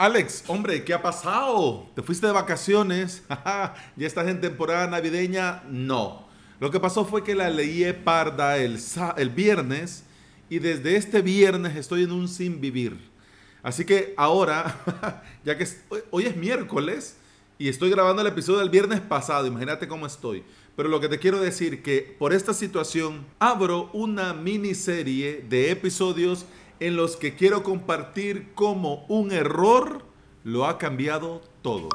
Alex, hombre, ¿qué ha pasado? ¿Te fuiste de vacaciones? ¿Ya estás en temporada navideña? No. Lo que pasó fue que la leí parda el, el viernes y desde este viernes estoy en un sin vivir. Así que ahora, ya que hoy es miércoles y estoy grabando el episodio del viernes pasado, imagínate cómo estoy. Pero lo que te quiero decir que por esta situación abro una miniserie de episodios en los que quiero compartir cómo un error lo ha cambiado todo.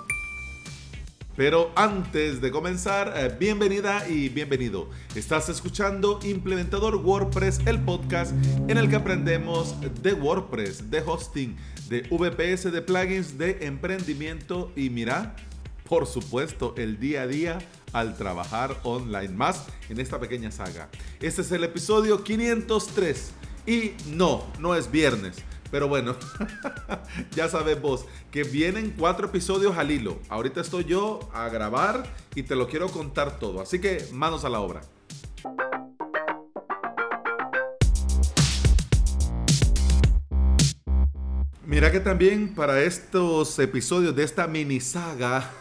Pero antes de comenzar, eh, bienvenida y bienvenido. Estás escuchando Implementador WordPress, el podcast en el que aprendemos de WordPress, de hosting, de VPS, de plugins, de emprendimiento y mira, por supuesto, el día a día al trabajar online. Más en esta pequeña saga. Este es el episodio 503 y no, no es viernes. Pero bueno, ya sabes vos que vienen cuatro episodios al hilo. Ahorita estoy yo a grabar y te lo quiero contar todo. Así que manos a la obra. Mira que también para estos episodios de esta mini saga,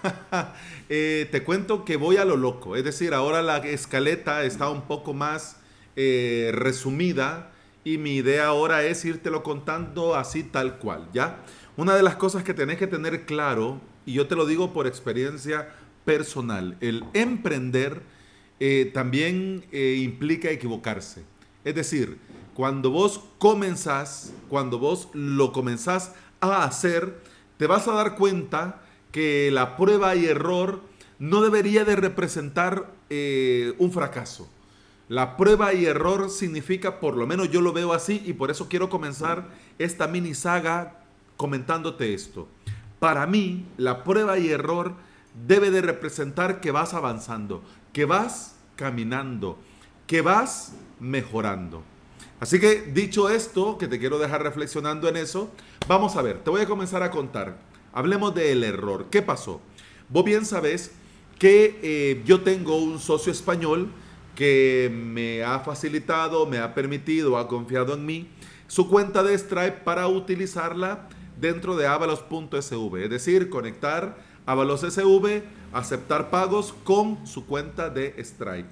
eh, te cuento que voy a lo loco. Es decir, ahora la escaleta está un poco más eh, resumida y mi idea ahora es lo contando así tal cual, ¿ya? Una de las cosas que tenés que tener claro, y yo te lo digo por experiencia personal, el emprender eh, también eh, implica equivocarse. Es decir, cuando vos comenzás, cuando vos lo comenzás a hacer, te vas a dar cuenta que la prueba y error no debería de representar eh, un fracaso. La prueba y error significa, por lo menos yo lo veo así, y por eso quiero comenzar esta mini saga comentándote esto. Para mí, la prueba y error debe de representar que vas avanzando, que vas caminando, que vas mejorando. Así que dicho esto, que te quiero dejar reflexionando en eso, vamos a ver, te voy a comenzar a contar. Hablemos del error. ¿Qué pasó? Vos bien sabes que eh, yo tengo un socio español que me ha facilitado, me ha permitido, ha confiado en mí, su cuenta de Stripe para utilizarla dentro de avalos.sv, es decir, conectar Avalos SV, aceptar pagos con su cuenta de Stripe.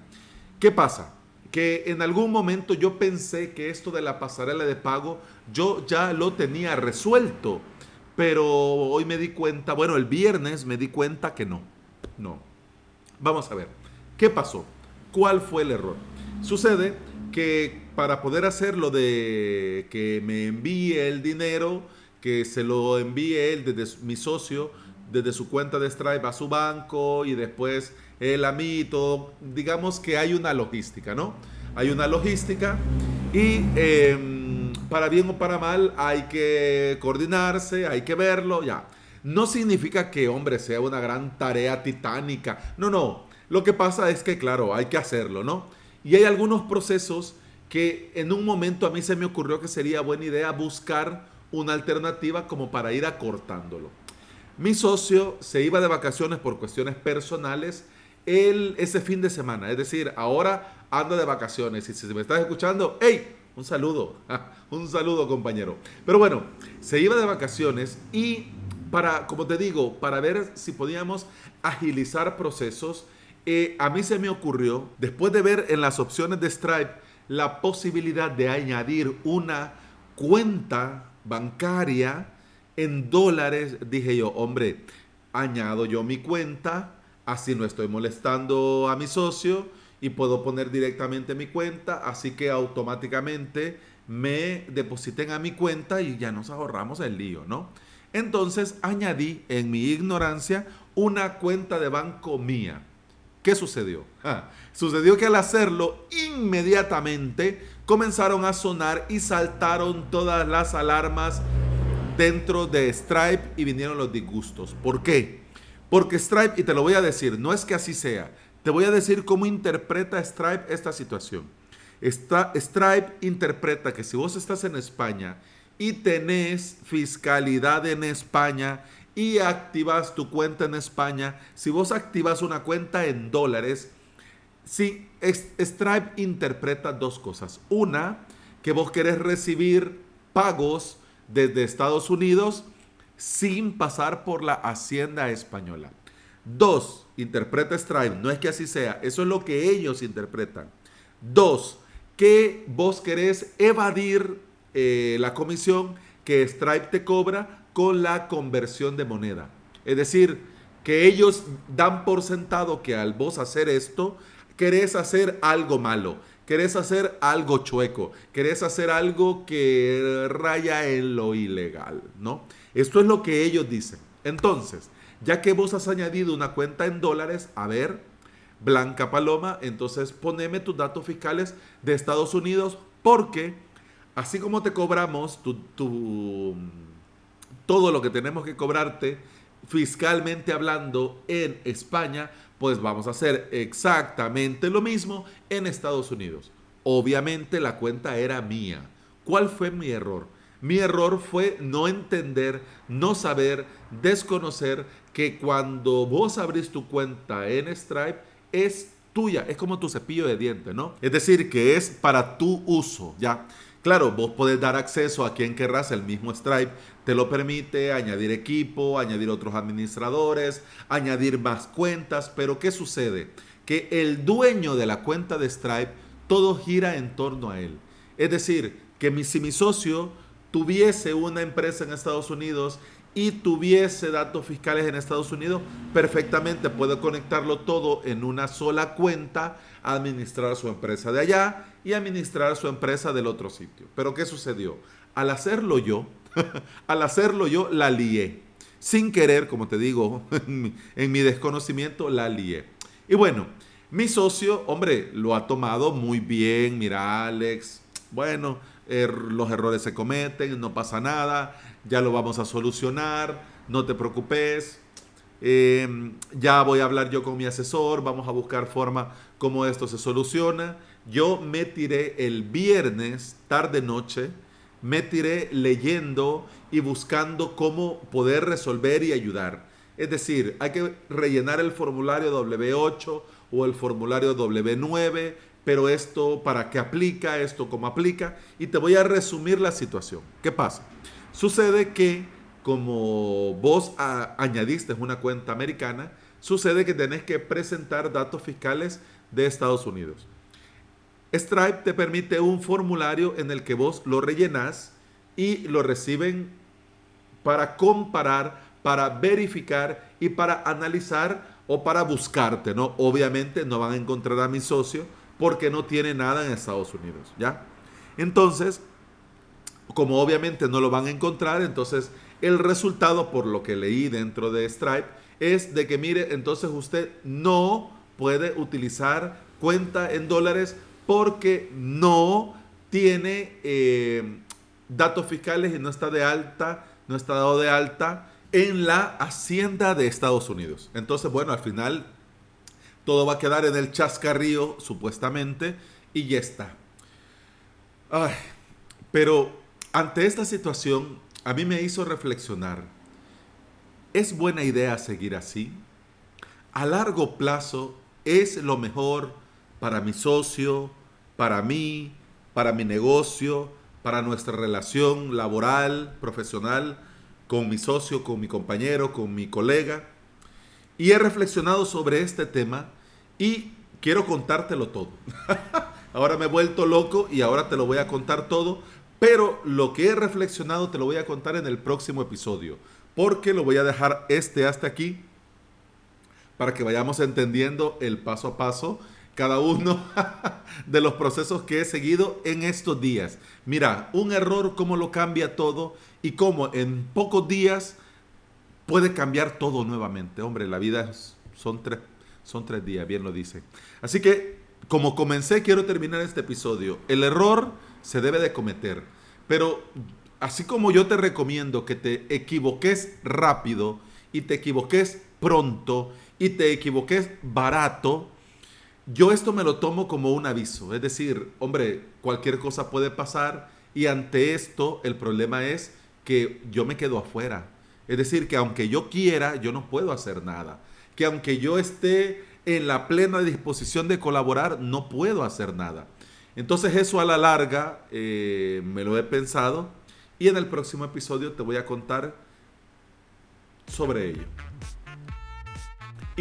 ¿Qué pasa? Que en algún momento yo pensé que esto de la pasarela de pago yo ya lo tenía resuelto, pero hoy me di cuenta, bueno, el viernes me di cuenta que no, no. Vamos a ver, ¿qué pasó? ¿Cuál fue el error? Sucede que para poder hacer lo de que me envíe el dinero, que se lo envíe él desde mi socio, desde su cuenta de Stripe a su banco y después él a mí, todo, digamos que hay una logística, ¿no? Hay una logística y em, para bien o para mal hay que coordinarse, hay que verlo, ya. No significa que, hombre, sea una gran tarea titánica. No, no. Lo que pasa es que, claro, hay que hacerlo, ¿no? Y hay algunos procesos que en un momento a mí se me ocurrió que sería buena idea buscar una alternativa como para ir acortándolo. Mi socio se iba de vacaciones por cuestiones personales él, ese fin de semana, es decir, ahora anda de vacaciones y si me estás escuchando, ¡hey! Un saludo, un saludo compañero. Pero bueno, se iba de vacaciones y para, como te digo, para ver si podíamos agilizar procesos, eh, a mí se me ocurrió, después de ver en las opciones de Stripe la posibilidad de añadir una cuenta bancaria en dólares, dije yo, hombre, añado yo mi cuenta, así no estoy molestando a mi socio y puedo poner directamente mi cuenta, así que automáticamente me depositen a mi cuenta y ya nos ahorramos el lío, ¿no? Entonces añadí en mi ignorancia una cuenta de banco mía. ¿Qué sucedió? sucedió que al hacerlo, inmediatamente comenzaron a sonar y saltaron todas las alarmas dentro de Stripe y vinieron los disgustos. ¿Por qué? Porque Stripe, y te lo voy a decir, no es que así sea, te voy a decir cómo interpreta Stripe esta situación. Stripe interpreta que si vos estás en España y tenés fiscalidad en España y activas tu cuenta en España, si vos activas una cuenta en dólares, si Stripe interpreta dos cosas. Una, que vos querés recibir pagos desde Estados Unidos sin pasar por la hacienda española. Dos, interpreta Stripe, no es que así sea, eso es lo que ellos interpretan. Dos, que vos querés evadir eh, la comisión que Stripe te cobra con la conversión de moneda. Es decir, que ellos dan por sentado que al vos hacer esto, querés hacer algo malo, querés hacer algo chueco, querés hacer algo que raya en lo ilegal, ¿no? Esto es lo que ellos dicen. Entonces, ya que vos has añadido una cuenta en dólares, a ver, Blanca Paloma, entonces poneme tus datos fiscales de Estados Unidos porque así como te cobramos todo lo que tenemos que cobrarte fiscalmente hablando en España, pues vamos a hacer exactamente lo mismo en Estados Unidos. Obviamente la cuenta era mía. ¿Cuál fue mi error? Mi error fue no entender, no saber, desconocer que cuando vos abrís tu cuenta en Stripe es tuya, es como tu cepillo de dientes, ¿no? Es decir, que es para tu uso, ¿ya? Claro, vos podés dar acceso a quien querrás, el mismo Stripe te lo permite, añadir equipo, añadir otros administradores, añadir más cuentas, pero ¿qué sucede? Que el dueño de la cuenta de Stripe, todo gira en torno a él. Es decir, que si mi socio tuviese una empresa en Estados Unidos y tuviese datos fiscales en Estados Unidos, perfectamente puede conectarlo todo en una sola cuenta, administrar su empresa de allá y administrar su empresa del otro sitio. Pero ¿qué sucedió? Al hacerlo yo, al hacerlo yo, la lié. Sin querer, como te digo, en mi desconocimiento, la lié. Y bueno, mi socio, hombre, lo ha tomado muy bien. Mira, Alex, bueno, er, los errores se cometen, no pasa nada, ya lo vamos a solucionar, no te preocupes. Em, ya voy a hablar yo con mi asesor, vamos a buscar forma cómo esto se soluciona. Yo me tiré el viernes, tarde noche, me tiré leyendo y buscando cómo poder resolver y ayudar. Es decir, hay que rellenar el formulario W8 o el formulario W9, pero esto para qué aplica, esto cómo aplica, y te voy a resumir la situación. ¿Qué pasa? Sucede que como vos añadiste una cuenta americana, sucede que tenés que presentar datos fiscales de Estados Unidos. Stripe te permite un formulario en el que vos lo rellenás y lo reciben para comparar, para verificar y para analizar o para buscarte, ¿no? Obviamente no van a encontrar a mi socio porque no tiene nada en Estados Unidos, ¿ya? Entonces, como obviamente no lo van a encontrar, entonces el resultado, por lo que leí dentro de Stripe, es de que, mire, entonces usted no puede utilizar cuenta en dólares porque no tiene eh, datos fiscales y no está de alta, no está dado de alta en la hacienda de Estados Unidos. Entonces, bueno, al final todo va a quedar en el chascarrío, supuestamente, y ya está. Ay, pero ante esta situación, a mí me hizo reflexionar. ¿Es buena idea seguir así? A largo plazo, ¿es lo mejor para mi socio, para mí, para mi negocio, para nuestra relación laboral, profesional, con mi socio, con mi compañero, con mi colega. Y he reflexionado sobre este tema y quiero contártelo todo. ahora me he vuelto loco y ahora te lo voy a contar todo, pero lo que he reflexionado te lo voy a contar en el próximo episodio, porque lo voy a dejar este hasta aquí para que vayamos entendiendo el paso a paso cada uno de los procesos que he seguido en estos días. Mira, un error, cómo lo cambia todo y cómo en pocos días puede cambiar todo nuevamente. Hombre, la vida son tres, son tres días, bien lo dice. Así que, como comencé, quiero terminar este episodio. El error se debe de cometer, pero así como yo te recomiendo que te equivoques rápido y te equivoques pronto y te equivoques barato, yo esto me lo tomo como un aviso, es decir, hombre, cualquier cosa puede pasar y ante esto el problema es que yo me quedo afuera. Es decir, que aunque yo quiera, yo no puedo hacer nada. Que aunque yo esté en la plena disposición de colaborar, no puedo hacer nada. Entonces eso a la larga eh, me lo he pensado y en el próximo episodio te voy a contar sobre ello.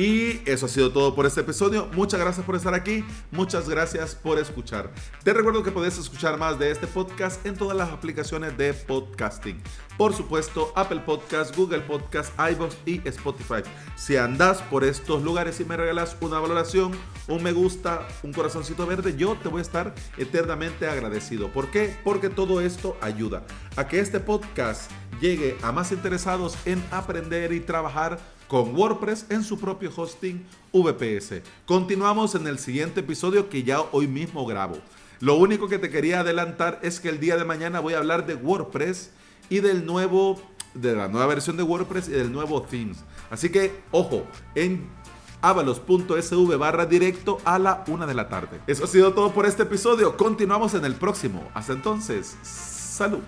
Y eso ha sido todo por este episodio. Muchas gracias por estar aquí. Muchas gracias por escuchar. Te recuerdo que puedes escuchar más de este podcast en todas las aplicaciones de podcasting. Por supuesto, Apple Podcast, Google Podcast, iVoox y Spotify. Si andas por estos lugares y me regalas una valoración, un me gusta, un corazoncito verde, yo te voy a estar eternamente agradecido. ¿Por qué? Porque todo esto ayuda a que este podcast llegue a más interesados en aprender y trabajar con WordPress en su propio hosting VPS. Continuamos en el siguiente episodio que ya hoy mismo grabo. Lo único que te quería adelantar es que el día de mañana voy a hablar de WordPress y del nuevo de la nueva versión de WordPress y del nuevo themes. Así que ojo, en avalos.sv barra directo a la una de la tarde. Eso ha sido todo por este episodio. Continuamos en el próximo. Hasta entonces, salud.